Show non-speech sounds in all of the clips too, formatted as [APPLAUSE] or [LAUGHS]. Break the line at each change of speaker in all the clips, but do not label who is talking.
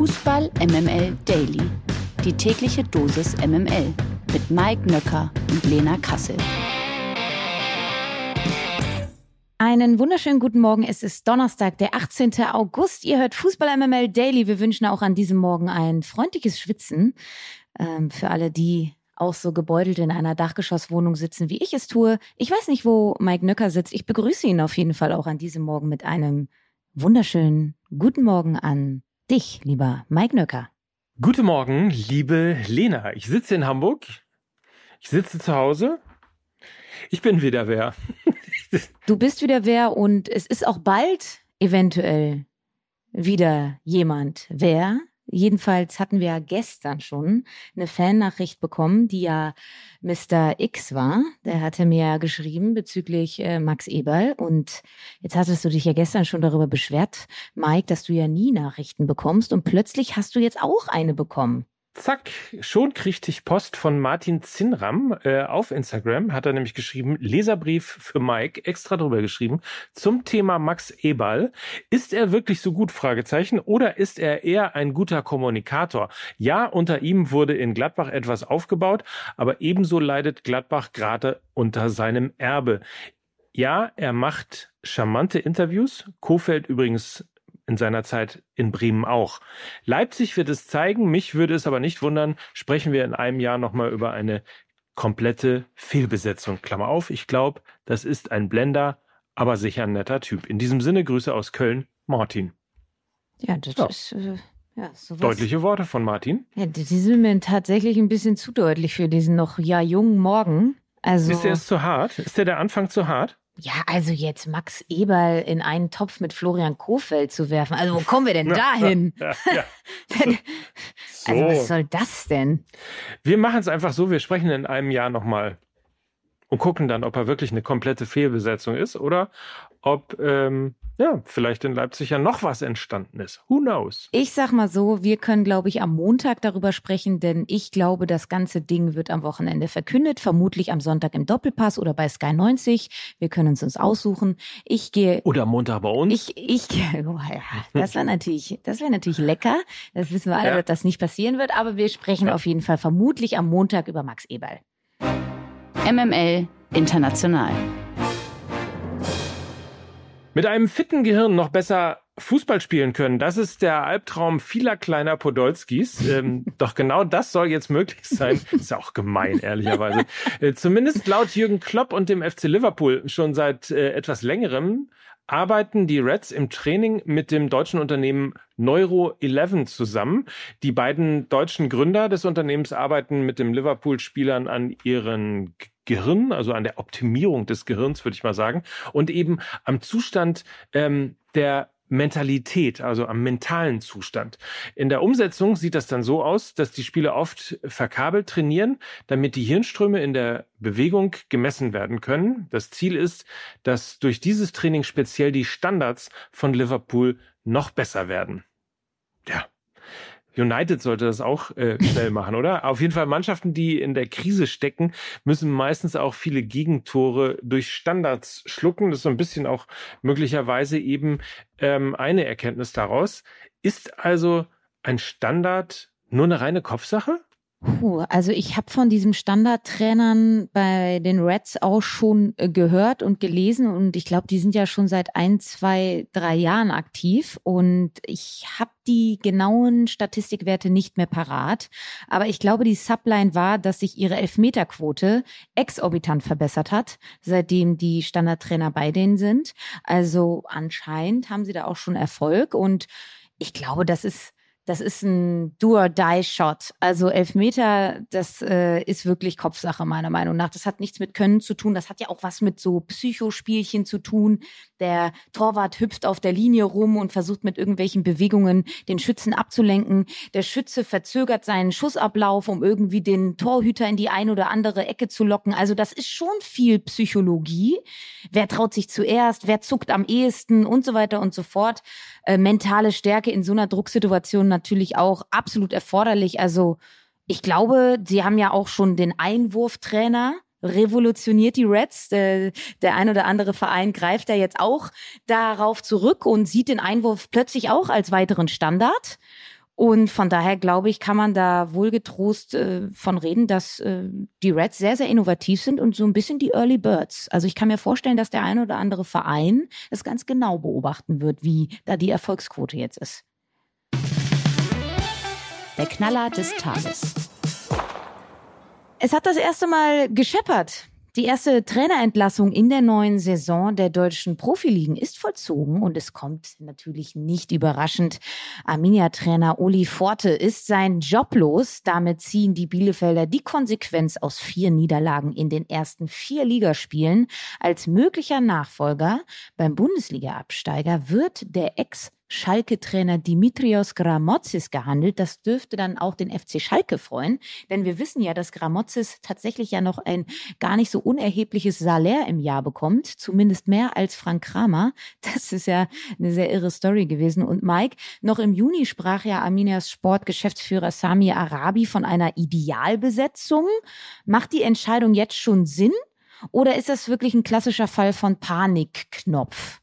Fußball MML Daily. Die tägliche Dosis MML mit Mike Nöcker und Lena Kassel.
Einen wunderschönen guten Morgen. Es ist Donnerstag, der 18. August. Ihr hört Fußball MML Daily. Wir wünschen auch an diesem Morgen ein freundliches Schwitzen ähm, für alle, die auch so gebeutelt in einer Dachgeschosswohnung sitzen, wie ich es tue. Ich weiß nicht, wo Mike Nöcker sitzt. Ich begrüße ihn auf jeden Fall auch an diesem Morgen mit einem wunderschönen guten Morgen an dich, lieber Mike Nöcker.
Guten Morgen, liebe Lena. Ich sitze in Hamburg. Ich sitze zu Hause. Ich bin wieder wer. [LAUGHS]
Du bist wieder wer und es ist auch bald eventuell wieder jemand wer. Jedenfalls hatten wir ja gestern schon eine Fannachricht bekommen, die ja Mr. X war. Der hatte mir ja geschrieben bezüglich äh, Max Eberl. Und jetzt hattest du dich ja gestern schon darüber beschwert, Mike, dass du ja nie Nachrichten bekommst. Und plötzlich hast du jetzt auch eine bekommen.
Zack, schon kriegte ich Post von Martin Zinram äh, auf Instagram, hat er nämlich geschrieben, Leserbrief für Mike, extra drüber geschrieben, zum Thema Max Eberl. Ist er wirklich so gut, Fragezeichen, oder ist er eher ein guter Kommunikator? Ja, unter ihm wurde in Gladbach etwas aufgebaut, aber ebenso leidet Gladbach gerade unter seinem Erbe. Ja, er macht charmante Interviews. Kofeld übrigens in seiner Zeit in Bremen auch. Leipzig wird es zeigen, mich würde es aber nicht wundern, sprechen wir in einem Jahr nochmal über eine komplette Fehlbesetzung. Klammer auf, ich glaube, das ist ein Blender, aber sicher ein netter Typ. In diesem Sinne Grüße aus Köln, Martin.
Ja, das ja. ist. Äh ja,
sowas. Deutliche Worte von Martin.
Ja, die sind mir tatsächlich ein bisschen zu deutlich für diesen noch ja jungen Morgen. Also,
ist der zu hart? Ist der der Anfang zu hart?
Ja, also jetzt Max Eberl in einen Topf mit Florian Kofeld zu werfen. Also wo kommen wir denn [LAUGHS] da hin? Ja, ja. [LAUGHS] so. Also was soll das denn?
Wir machen es einfach so, wir sprechen in einem Jahr nochmal und gucken dann, ob er wirklich eine komplette Fehlbesetzung ist oder ob ähm, ja, vielleicht in Leipzig ja noch was entstanden ist. Who knows?
Ich sag mal so, wir können, glaube ich, am Montag darüber sprechen, denn ich glaube, das ganze Ding wird am Wochenende verkündet, vermutlich am Sonntag im Doppelpass oder bei Sky 90. Wir können es uns aussuchen. Ich gehe.
Oder am Montag bei uns.
Ich, ich, [LAUGHS] oh ja, das wäre natürlich, das wäre natürlich lecker. Das wissen wir alle, ja. dass das nicht passieren wird, aber wir sprechen ja. auf jeden Fall vermutlich am Montag über Max Eberl.
MML International.
Mit einem fitten Gehirn noch besser Fußball spielen können, das ist der Albtraum vieler kleiner Podolskis. Ähm, [LAUGHS] doch genau das soll jetzt möglich sein. Ist ja auch gemein, ehrlicherweise. Äh, zumindest laut Jürgen Klopp und dem FC Liverpool schon seit äh, etwas längerem arbeiten die Reds im Training mit dem deutschen Unternehmen Neuro 11 zusammen. Die beiden deutschen Gründer des Unternehmens arbeiten mit dem Liverpool-Spielern an ihren Gehirn, also an der Optimierung des Gehirns, würde ich mal sagen, und eben am Zustand ähm, der Mentalität, also am mentalen Zustand. In der Umsetzung sieht das dann so aus, dass die Spieler oft verkabelt trainieren, damit die Hirnströme in der Bewegung gemessen werden können. Das Ziel ist, dass durch dieses Training speziell die Standards von Liverpool noch besser werden. Ja, United sollte das auch äh, schnell machen, oder? Auf jeden Fall Mannschaften, die in der Krise stecken, müssen meistens auch viele Gegentore durch Standards schlucken. Das ist so ein bisschen auch möglicherweise eben ähm, eine Erkenntnis daraus. Ist also ein Standard nur eine reine Kopfsache?
Puh, also ich habe von diesem Standardtrainern bei den Reds auch schon äh, gehört und gelesen und ich glaube, die sind ja schon seit ein, zwei, drei Jahren aktiv und ich habe die genauen Statistikwerte nicht mehr parat, aber ich glaube, die Subline war, dass sich ihre Elfmeterquote exorbitant verbessert hat, seitdem die Standardtrainer bei denen sind. Also anscheinend haben sie da auch schon Erfolg und ich glaube, das ist das ist ein Do-or-Die-Shot. Also Elfmeter, das äh, ist wirklich Kopfsache meiner Meinung nach. Das hat nichts mit Können zu tun. Das hat ja auch was mit so Psychospielchen zu tun. Der Torwart hüpft auf der Linie rum und versucht mit irgendwelchen Bewegungen den Schützen abzulenken. Der Schütze verzögert seinen Schussablauf, um irgendwie den Torhüter in die ein oder andere Ecke zu locken. Also das ist schon viel Psychologie. Wer traut sich zuerst? Wer zuckt am ehesten? Und so weiter und so fort. Äh, mentale Stärke in so einer Drucksituation natürlich auch absolut erforderlich. Also ich glaube, sie haben ja auch schon den Einwurftrainer revolutioniert die Reds. Der, der ein oder andere Verein greift da jetzt auch darauf zurück und sieht den Einwurf plötzlich auch als weiteren Standard. Und von daher glaube ich, kann man da wohlgetrost äh, von reden, dass äh, die Reds sehr, sehr innovativ sind und so ein bisschen die Early Birds. Also ich kann mir vorstellen, dass der eine oder andere Verein es ganz genau beobachten wird, wie da die Erfolgsquote jetzt ist.
Der Knaller des Tages.
Es hat das erste Mal gescheppert. Die erste Trainerentlassung in der neuen Saison der deutschen Profiligen ist vollzogen und es kommt natürlich nicht überraschend. Arminia-Trainer Uli Forte ist sein Job los. Damit ziehen die Bielefelder die Konsequenz aus vier Niederlagen in den ersten vier Ligaspielen. Als möglicher Nachfolger beim Bundesliga-Absteiger wird der Ex- Schalke-Trainer Dimitrios Gramotzis gehandelt. Das dürfte dann auch den FC Schalke freuen, denn wir wissen ja, dass Gramotzis tatsächlich ja noch ein gar nicht so unerhebliches Salär im Jahr bekommt, zumindest mehr als Frank Kramer. Das ist ja eine sehr irre Story gewesen. Und Mike, noch im Juni sprach ja Arminias Sportgeschäftsführer Sami Arabi von einer Idealbesetzung. Macht die Entscheidung jetzt schon Sinn? Oder ist das wirklich ein klassischer Fall von Panikknopf?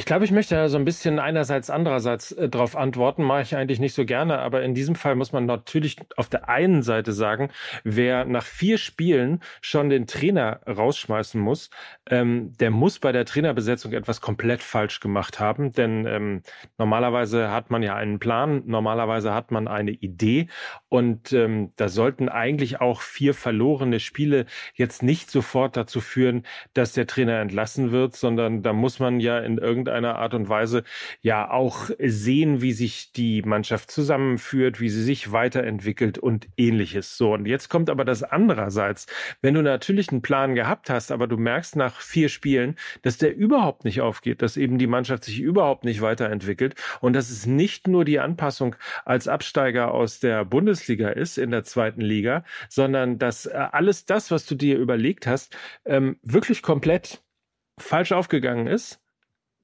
Ich glaube, ich möchte so ein bisschen einerseits, andererseits äh, darauf antworten. Mache ich eigentlich nicht so gerne, aber in diesem Fall muss man natürlich auf der einen Seite sagen, wer nach vier Spielen schon den Trainer rausschmeißen muss, ähm, der muss bei der Trainerbesetzung etwas komplett falsch gemacht haben. Denn ähm, normalerweise hat man ja einen Plan, normalerweise hat man eine Idee und ähm, da sollten eigentlich auch vier verlorene Spiele jetzt nicht sofort dazu führen, dass der Trainer entlassen wird, sondern da muss man ja in irgendeiner irgendeiner Art und Weise ja auch sehen, wie sich die Mannschaft zusammenführt, wie sie sich weiterentwickelt und ähnliches. So, und jetzt kommt aber das andererseits. Wenn du natürlich einen Plan gehabt hast, aber du merkst nach vier Spielen, dass der überhaupt nicht aufgeht, dass eben die Mannschaft sich überhaupt nicht weiterentwickelt und dass es nicht nur die Anpassung als Absteiger aus der Bundesliga ist in der zweiten Liga, sondern dass äh, alles das, was du dir überlegt hast, ähm, wirklich komplett falsch aufgegangen ist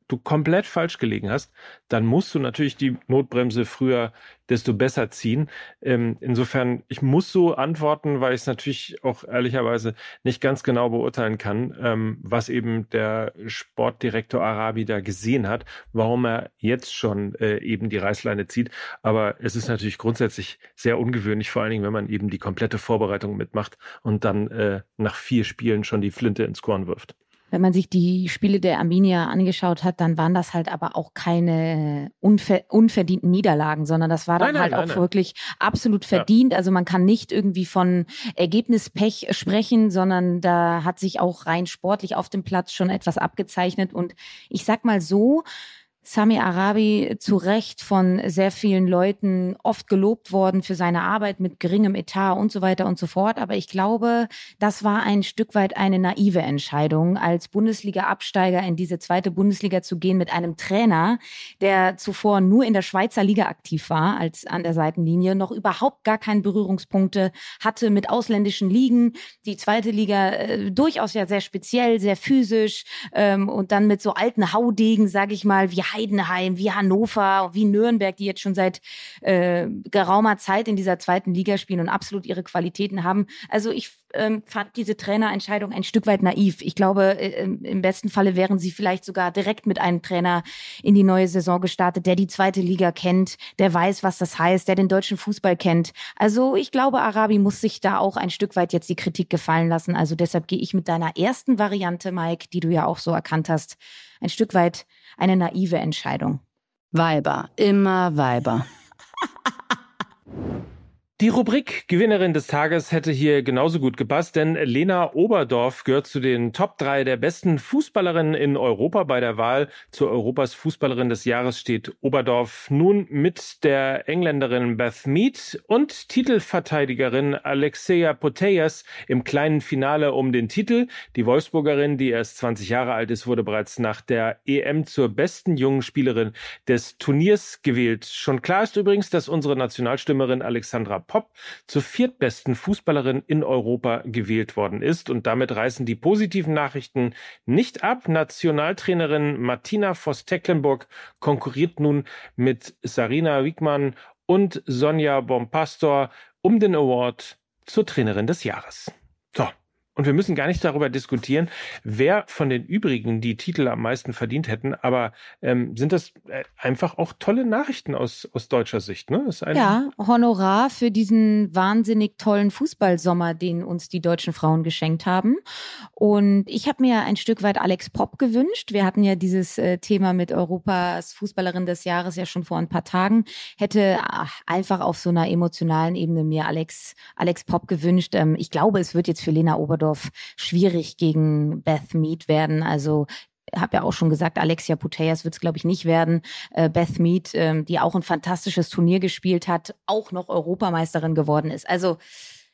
du komplett falsch gelegen hast, dann musst du natürlich die Notbremse früher, desto besser ziehen. Ähm, insofern, ich muss so antworten, weil ich es natürlich auch ehrlicherweise nicht ganz genau beurteilen kann, ähm, was eben der Sportdirektor Arabi da gesehen hat, warum er jetzt schon äh, eben die Reißleine zieht. Aber es ist natürlich grundsätzlich sehr ungewöhnlich, vor allen Dingen, wenn man eben die komplette Vorbereitung mitmacht und dann äh, nach vier Spielen schon die Flinte ins Korn wirft
wenn man sich die Spiele der Arminia angeschaut hat, dann waren das halt aber auch keine unver unverdienten Niederlagen, sondern das war dann nein, halt nein, auch nein. wirklich absolut verdient. Ja. Also man kann nicht irgendwie von Ergebnispech sprechen, sondern da hat sich auch rein sportlich auf dem Platz schon etwas abgezeichnet. Und ich sag mal so, Sami Arabi zu Recht von sehr vielen Leuten oft gelobt worden für seine Arbeit mit geringem Etat und so weiter und so fort. Aber ich glaube, das war ein Stück weit eine naive Entscheidung, als Bundesliga-Absteiger in diese zweite Bundesliga zu gehen mit einem Trainer, der zuvor nur in der Schweizer Liga aktiv war, als an der Seitenlinie, noch überhaupt gar keine Berührungspunkte hatte mit ausländischen Ligen. Die zweite Liga äh, durchaus ja sehr speziell, sehr physisch ähm, und dann mit so alten Haudegen, sage ich mal, wie Heidenheim, wie Hannover, wie Nürnberg, die jetzt schon seit äh, geraumer Zeit in dieser zweiten Liga spielen und absolut ihre Qualitäten haben. Also ich ähm, fand diese Trainerentscheidung ein Stück weit naiv. Ich glaube, äh, im besten Falle wären sie vielleicht sogar direkt mit einem Trainer in die neue Saison gestartet, der die zweite Liga kennt, der weiß, was das heißt, der den deutschen Fußball kennt. Also ich glaube, Arabi muss sich da auch ein Stück weit jetzt die Kritik gefallen lassen. Also deshalb gehe ich mit deiner ersten Variante, Mike, die du ja auch so erkannt hast, ein Stück weit eine naive Entscheidung.
Weiber, immer Weiber. [LAUGHS]
Die Rubrik Gewinnerin des Tages hätte hier genauso gut gepasst, denn Lena Oberdorf gehört zu den Top 3 der besten Fußballerinnen in Europa. Bei der Wahl zur Europas Fußballerin des Jahres steht Oberdorf nun mit der Engländerin Beth Mead und Titelverteidigerin Alexeia Poteyas im kleinen Finale um den Titel. Die Wolfsburgerin, die erst 20 Jahre alt ist, wurde bereits nach der EM zur besten jungen Spielerin des Turniers gewählt. Schon klar ist übrigens, dass unsere Nationalstürmerin Alexandra Pop zur viertbesten Fußballerin in Europa gewählt worden ist. Und damit reißen die positiven Nachrichten nicht ab. Nationaltrainerin Martina Voss-Tecklenburg konkurriert nun mit Sarina Wiegmann und Sonja Bompastor um den Award zur Trainerin des Jahres. So, und wir müssen gar nicht darüber diskutieren, wer von den übrigen die Titel am meisten verdient hätten, aber ähm, sind das äh, einfach auch tolle Nachrichten aus, aus deutscher Sicht. Ne?
ja, Honorar für diesen wahnsinnig tollen Fußballsommer, den uns die deutschen Frauen geschenkt haben. Und ich habe mir ein Stück weit Alex Popp gewünscht. Wir hatten ja dieses äh, Thema mit Europas Fußballerin des Jahres ja schon vor ein paar Tagen. Hätte ach, einfach auf so einer emotionalen Ebene mir Alex, Alex Popp gewünscht. Ähm, ich glaube, es wird jetzt für Lena Oberdorf Düsseldorf schwierig gegen Beth Mead werden. Also habe ja auch schon gesagt, Alexia Putellas wird es, glaube ich, nicht werden. Äh, Beth Mead, ähm, die auch ein fantastisches Turnier gespielt hat, auch noch Europameisterin geworden ist. Also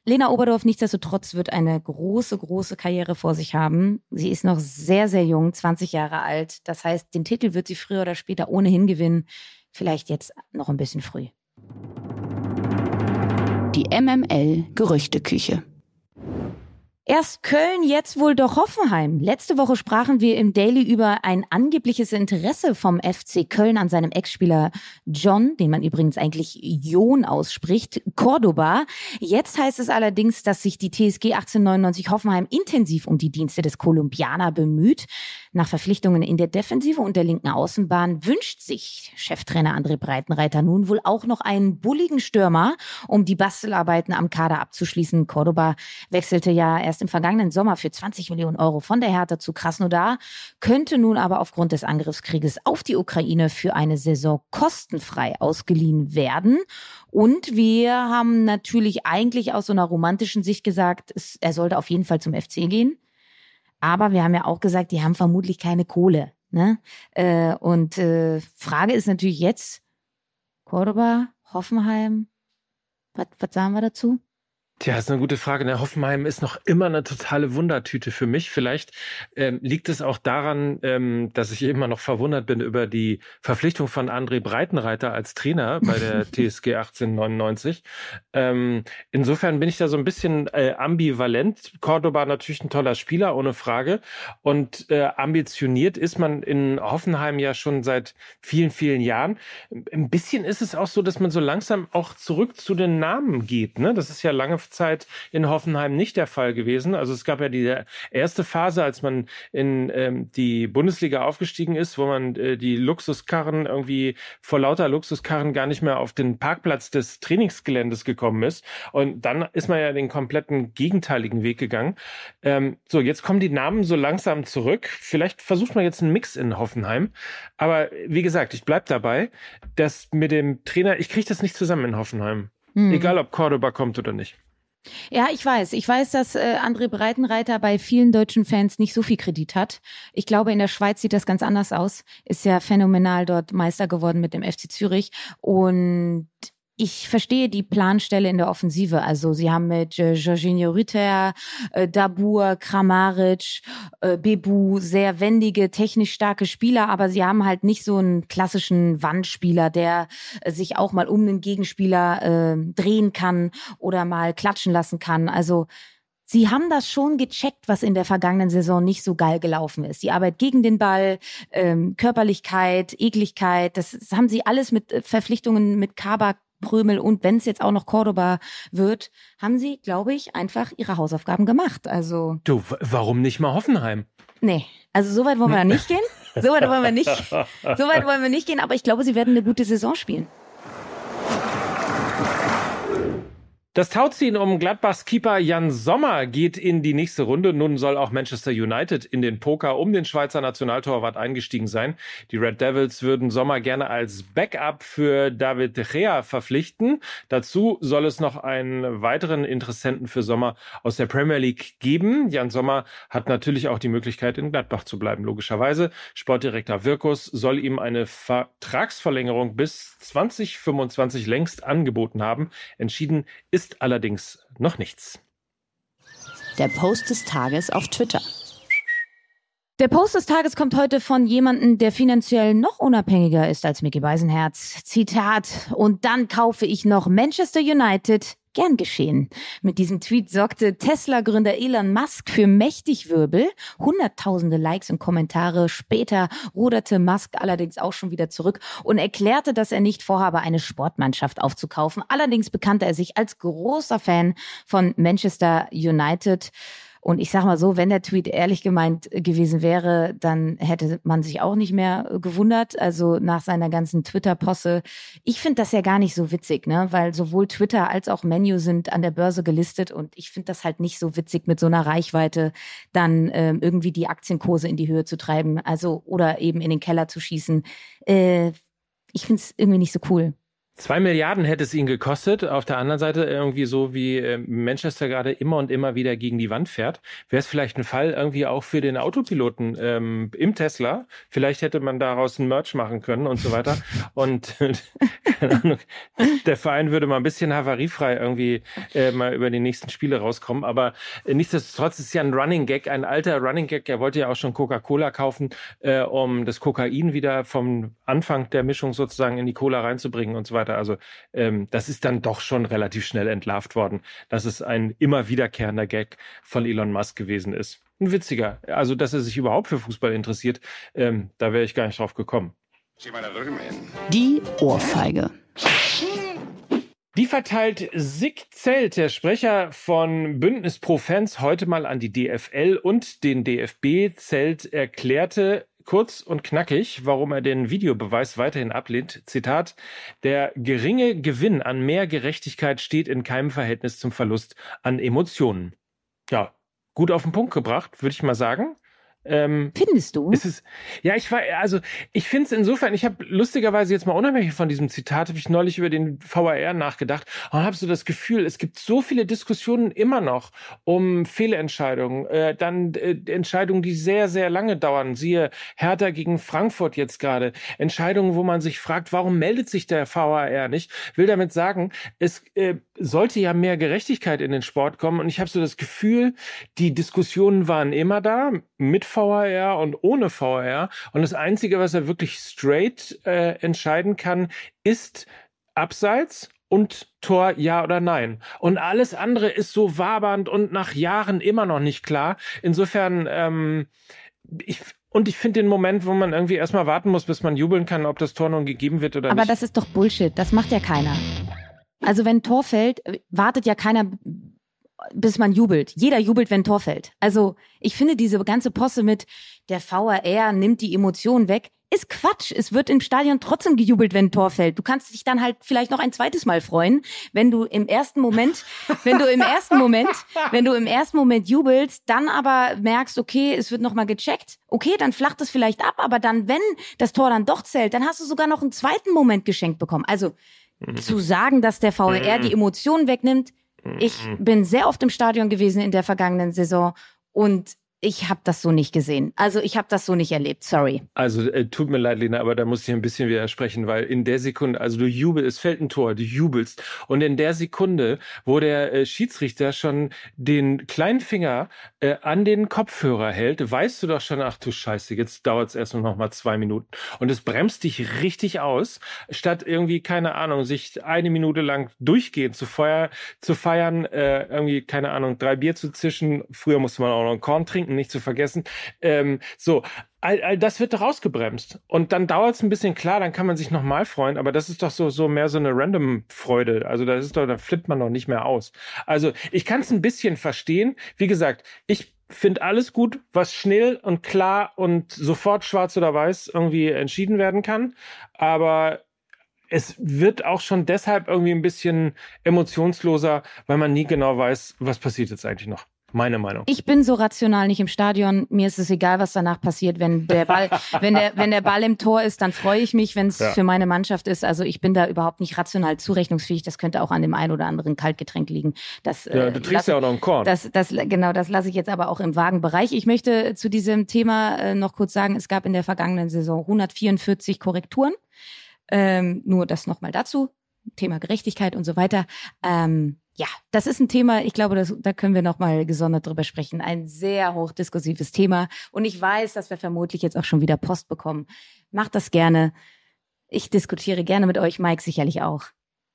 Lena Oberdorf nichtsdestotrotz wird eine große, große Karriere vor sich haben. Sie ist noch sehr, sehr jung, 20 Jahre alt. Das heißt, den Titel wird sie früher oder später ohnehin gewinnen. Vielleicht jetzt noch ein bisschen früh.
Die MML Gerüchteküche.
Erst Köln, jetzt wohl doch Hoffenheim. Letzte Woche sprachen wir im Daily über ein angebliches Interesse vom FC Köln an seinem Ex-Spieler John, den man übrigens eigentlich John ausspricht, Cordoba. Jetzt heißt es allerdings, dass sich die TSG 1899 Hoffenheim intensiv um die Dienste des Kolumbianer bemüht. Nach Verpflichtungen in der Defensive und der linken Außenbahn wünscht sich Cheftrainer André Breitenreiter nun wohl auch noch einen bulligen Stürmer, um die Bastelarbeiten am Kader abzuschließen. Cordoba wechselte ja erst im vergangenen Sommer für 20 Millionen Euro von der Hertha zu Krasnodar, könnte nun aber aufgrund des Angriffskrieges auf die Ukraine für eine Saison kostenfrei ausgeliehen werden. Und wir haben natürlich eigentlich aus so einer romantischen Sicht gesagt, es, er sollte auf jeden Fall zum FC gehen. Aber wir haben ja auch gesagt, die haben vermutlich keine Kohle. Ne? Äh, und äh, Frage ist natürlich jetzt, Cordoba, Hoffenheim, was, was sagen wir dazu?
Tja, ist eine gute Frage. Der Hoffenheim ist noch immer eine totale Wundertüte für mich. Vielleicht ähm, liegt es auch daran, ähm, dass ich immer noch verwundert bin über die Verpflichtung von André Breitenreiter als Trainer bei der [LAUGHS] TSG 1899. Ähm, insofern bin ich da so ein bisschen äh, ambivalent. Cordoba natürlich ein toller Spieler, ohne Frage. Und äh, ambitioniert ist man in Hoffenheim ja schon seit vielen, vielen Jahren. Ein bisschen ist es auch so, dass man so langsam auch zurück zu den Namen geht. Ne? Das ist ja lange Zeit in Hoffenheim nicht der Fall gewesen. Also es gab ja die erste Phase, als man in ähm, die Bundesliga aufgestiegen ist, wo man äh, die Luxuskarren irgendwie vor lauter Luxuskarren gar nicht mehr auf den Parkplatz des Trainingsgeländes gekommen ist. Und dann ist man ja den kompletten gegenteiligen Weg gegangen. Ähm, so, jetzt kommen die Namen so langsam zurück. Vielleicht versucht man jetzt einen Mix in Hoffenheim. Aber wie gesagt, ich bleib dabei, dass mit dem Trainer, ich kriege das nicht zusammen in Hoffenheim. Hm. Egal, ob Cordoba kommt oder nicht.
Ja, ich weiß. Ich weiß, dass äh, André Breitenreiter bei vielen deutschen Fans nicht so viel Kredit hat. Ich glaube, in der Schweiz sieht das ganz anders aus. Ist ja phänomenal dort Meister geworden mit dem FC Zürich. Und ich verstehe die Planstelle in der Offensive. Also sie haben mit äh, Jorginho Rüther, äh, Dabur, Kramaric, äh, Bebu sehr wendige, technisch starke Spieler, aber sie haben halt nicht so einen klassischen Wandspieler, der äh, sich auch mal um den Gegenspieler äh, drehen kann oder mal klatschen lassen kann. Also Sie haben das schon gecheckt, was in der vergangenen Saison nicht so geil gelaufen ist. Die Arbeit gegen den Ball, ähm, Körperlichkeit, Ekligkeit, das, das haben sie alles mit äh, Verpflichtungen mit Kabak Prömel und wenn es jetzt auch noch Cordoba wird, haben sie, glaube ich, einfach ihre Hausaufgaben gemacht. Also
Du, warum nicht mal Hoffenheim?
Nee, also so weit wollen wir nicht gehen. So weit wollen wir nicht. So weit wollen wir nicht gehen, aber ich glaube, sie werden eine gute Saison spielen.
Das Tauziehen um Gladbachs Keeper Jan Sommer geht in die nächste Runde. Nun soll auch Manchester United in den Poker um den Schweizer Nationaltorwart eingestiegen sein. Die Red Devils würden Sommer gerne als Backup für David Gea verpflichten. Dazu soll es noch einen weiteren Interessenten für Sommer aus der Premier League geben. Jan Sommer hat natürlich auch die Möglichkeit, in Gladbach zu bleiben, logischerweise. Sportdirektor Wirkus soll ihm eine Vertragsverlängerung bis 2025 längst angeboten haben. Entschieden ist ist allerdings noch nichts.
Der Post des Tages auf Twitter.
Der Post des Tages kommt heute von jemandem, der finanziell noch unabhängiger ist als Mickey Beisenherz. Zitat. Und dann kaufe ich noch Manchester United, Gern geschehen. Mit diesem Tweet sorgte Tesla-Gründer Elon Musk für mächtig Wirbel. Hunderttausende Likes und Kommentare. Später ruderte Musk allerdings auch schon wieder zurück und erklärte, dass er nicht vorhabe, eine Sportmannschaft aufzukaufen. Allerdings bekannte er sich als großer Fan von Manchester United. Und ich sag mal so, wenn der Tweet ehrlich gemeint gewesen wäre, dann hätte man sich auch nicht mehr gewundert. Also nach seiner ganzen Twitter-Posse. Ich finde das ja gar nicht so witzig, ne? Weil sowohl Twitter als auch Menu sind an der Börse gelistet und ich finde das halt nicht so witzig, mit so einer Reichweite dann ähm, irgendwie die Aktienkurse in die Höhe zu treiben. Also oder eben in den Keller zu schießen. Äh, ich finde es irgendwie nicht so cool.
Zwei Milliarden hätte es ihn gekostet. Auf der anderen Seite irgendwie so wie äh, Manchester gerade immer und immer wieder gegen die Wand fährt, wäre es vielleicht ein Fall irgendwie auch für den Autopiloten ähm, im Tesla. Vielleicht hätte man daraus ein Merch machen können und so weiter. Und [LAUGHS] keine Ahnung, der Verein würde mal ein bisschen havariefrei irgendwie äh, mal über die nächsten Spiele rauskommen. Aber nichtsdestotrotz ist ja ein Running Gag, ein alter Running Gag. Er wollte ja auch schon Coca-Cola kaufen, äh, um das Kokain wieder vom Anfang der Mischung sozusagen in die Cola reinzubringen und so weiter weiter. Also ähm, das ist dann doch schon relativ schnell entlarvt worden, dass es ein immer wiederkehrender Gag von Elon Musk gewesen ist. Ein witziger. Also, dass er sich überhaupt für Fußball interessiert, ähm, da wäre ich gar nicht drauf gekommen.
Die Ohrfeige.
Die verteilt Sick Zelt, der Sprecher von Bündnis Pro Fans, heute mal an die DFL und den DFB. Zelt erklärte, kurz und knackig, warum er den Videobeweis weiterhin ablehnt. Zitat, der geringe Gewinn an mehr Gerechtigkeit steht in keinem Verhältnis zum Verlust an Emotionen. Ja, gut auf den Punkt gebracht, würde ich mal sagen.
Ähm, Findest du?
Ist es, ja, ich war, also ich finde es insofern, ich habe lustigerweise jetzt mal unabhängig von diesem Zitat, habe ich neulich über den VAR nachgedacht und habe so das Gefühl, es gibt so viele Diskussionen immer noch um Fehlentscheidungen, äh, dann äh, Entscheidungen, die sehr, sehr lange dauern. Siehe Hertha gegen Frankfurt jetzt gerade. Entscheidungen, wo man sich fragt, warum meldet sich der VAR nicht? Will damit sagen, es äh, sollte ja mehr Gerechtigkeit in den Sport kommen und ich habe so das Gefühl, die Diskussionen waren immer da mit VAR und ohne VAR. Und das Einzige, was er wirklich straight äh, entscheiden kann, ist Abseits und Tor ja oder nein. Und alles andere ist so wabernd und nach Jahren immer noch nicht klar. Insofern, ähm, ich, und ich finde den Moment, wo man irgendwie erstmal warten muss, bis man jubeln kann, ob das Tor nun gegeben wird oder
Aber
nicht.
Aber das ist doch Bullshit. Das macht ja keiner. Also wenn Tor fällt, wartet ja keiner bis man jubelt. Jeder jubelt, wenn Tor fällt. Also ich finde diese ganze Posse mit der VAR nimmt die Emotionen weg, ist Quatsch. Es wird im Stadion trotzdem gejubelt, wenn ein Tor fällt. Du kannst dich dann halt vielleicht noch ein zweites Mal freuen, wenn du im ersten Moment, wenn du im ersten Moment, wenn du im ersten Moment jubelst, dann aber merkst, okay, es wird nochmal gecheckt. Okay, dann flacht es vielleicht ab, aber dann, wenn das Tor dann doch zählt, dann hast du sogar noch einen zweiten Moment geschenkt bekommen. Also. Zu sagen, dass der VAR die Emotionen wegnimmt, ich mhm. bin sehr oft im Stadion gewesen in der vergangenen Saison und ich habe das so nicht gesehen. Also ich habe das so nicht erlebt. Sorry.
Also äh, tut mir leid, Lena, aber da muss ich ein bisschen widersprechen, weil in der Sekunde, also du jubelst, es fällt ein Tor, du jubelst und in der Sekunde, wo der äh, Schiedsrichter schon den kleinen Finger äh, an den Kopfhörer hält, weißt du doch schon, ach du Scheiße, jetzt dauert es erst noch mal zwei Minuten und es bremst dich richtig aus, statt irgendwie keine Ahnung, sich eine Minute lang durchgehend zu feuer zu feiern, äh, irgendwie keine Ahnung, drei Bier zu zischen. Früher musste man auch noch einen Korn trinken nicht zu vergessen. Ähm, so, all, all das wird doch ausgebremst. Und dann dauert es ein bisschen klar, dann kann man sich nochmal freuen, aber das ist doch so, so mehr so eine random Freude. Also das ist doch, da flippt man doch nicht mehr aus. Also ich kann es ein bisschen verstehen. Wie gesagt, ich finde alles gut, was schnell und klar und sofort schwarz oder weiß irgendwie entschieden werden kann. Aber es wird auch schon deshalb irgendwie ein bisschen emotionsloser, weil man nie genau weiß, was passiert jetzt eigentlich noch. Meine Meinung.
Ich bin so rational nicht im Stadion. Mir ist es egal, was danach passiert. Wenn der Ball, [LAUGHS] wenn der, wenn der Ball im Tor ist, dann freue ich mich, wenn es ja. für meine Mannschaft ist. Also ich bin da überhaupt nicht rational zurechnungsfähig. Das könnte auch an dem einen oder anderen Kaltgetränk liegen. Das,
ja, du äh, trinkst ja auch noch einen Korn.
Das, das, genau, das lasse ich jetzt aber auch im vagen Bereich. Ich möchte zu diesem Thema äh, noch kurz sagen, es gab in der vergangenen Saison 144 Korrekturen. Ähm, nur das nochmal dazu. Thema Gerechtigkeit und so weiter. Ähm, ja, das ist ein Thema, ich glaube, das, da können wir nochmal gesondert drüber sprechen. Ein sehr hochdiskursives Thema. Und ich weiß, dass wir vermutlich jetzt auch schon wieder Post bekommen. Macht das gerne. Ich diskutiere gerne mit euch, Mike sicherlich auch.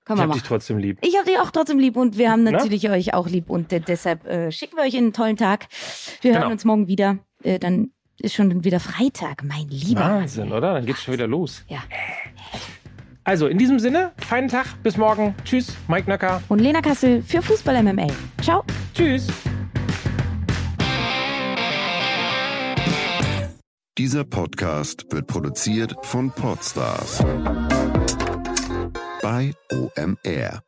Komm, ich hab dich trotzdem lieb.
Ich hab dich auch trotzdem lieb und wir haben natürlich Na? euch auch lieb und äh, deshalb äh, schicken wir euch einen tollen Tag. Wir genau. hören uns morgen wieder. Äh, dann ist schon wieder Freitag, mein lieber.
Wahnsinn, Mann. oder? Dann geht's schon wieder los.
Ja.
Also in diesem Sinne, feinen Tag, bis morgen. Tschüss, Mike Nöcker.
Und Lena Kassel für Fußball MMA. Ciao.
Tschüss.
Dieser Podcast wird produziert von Podstars. Bei OMR.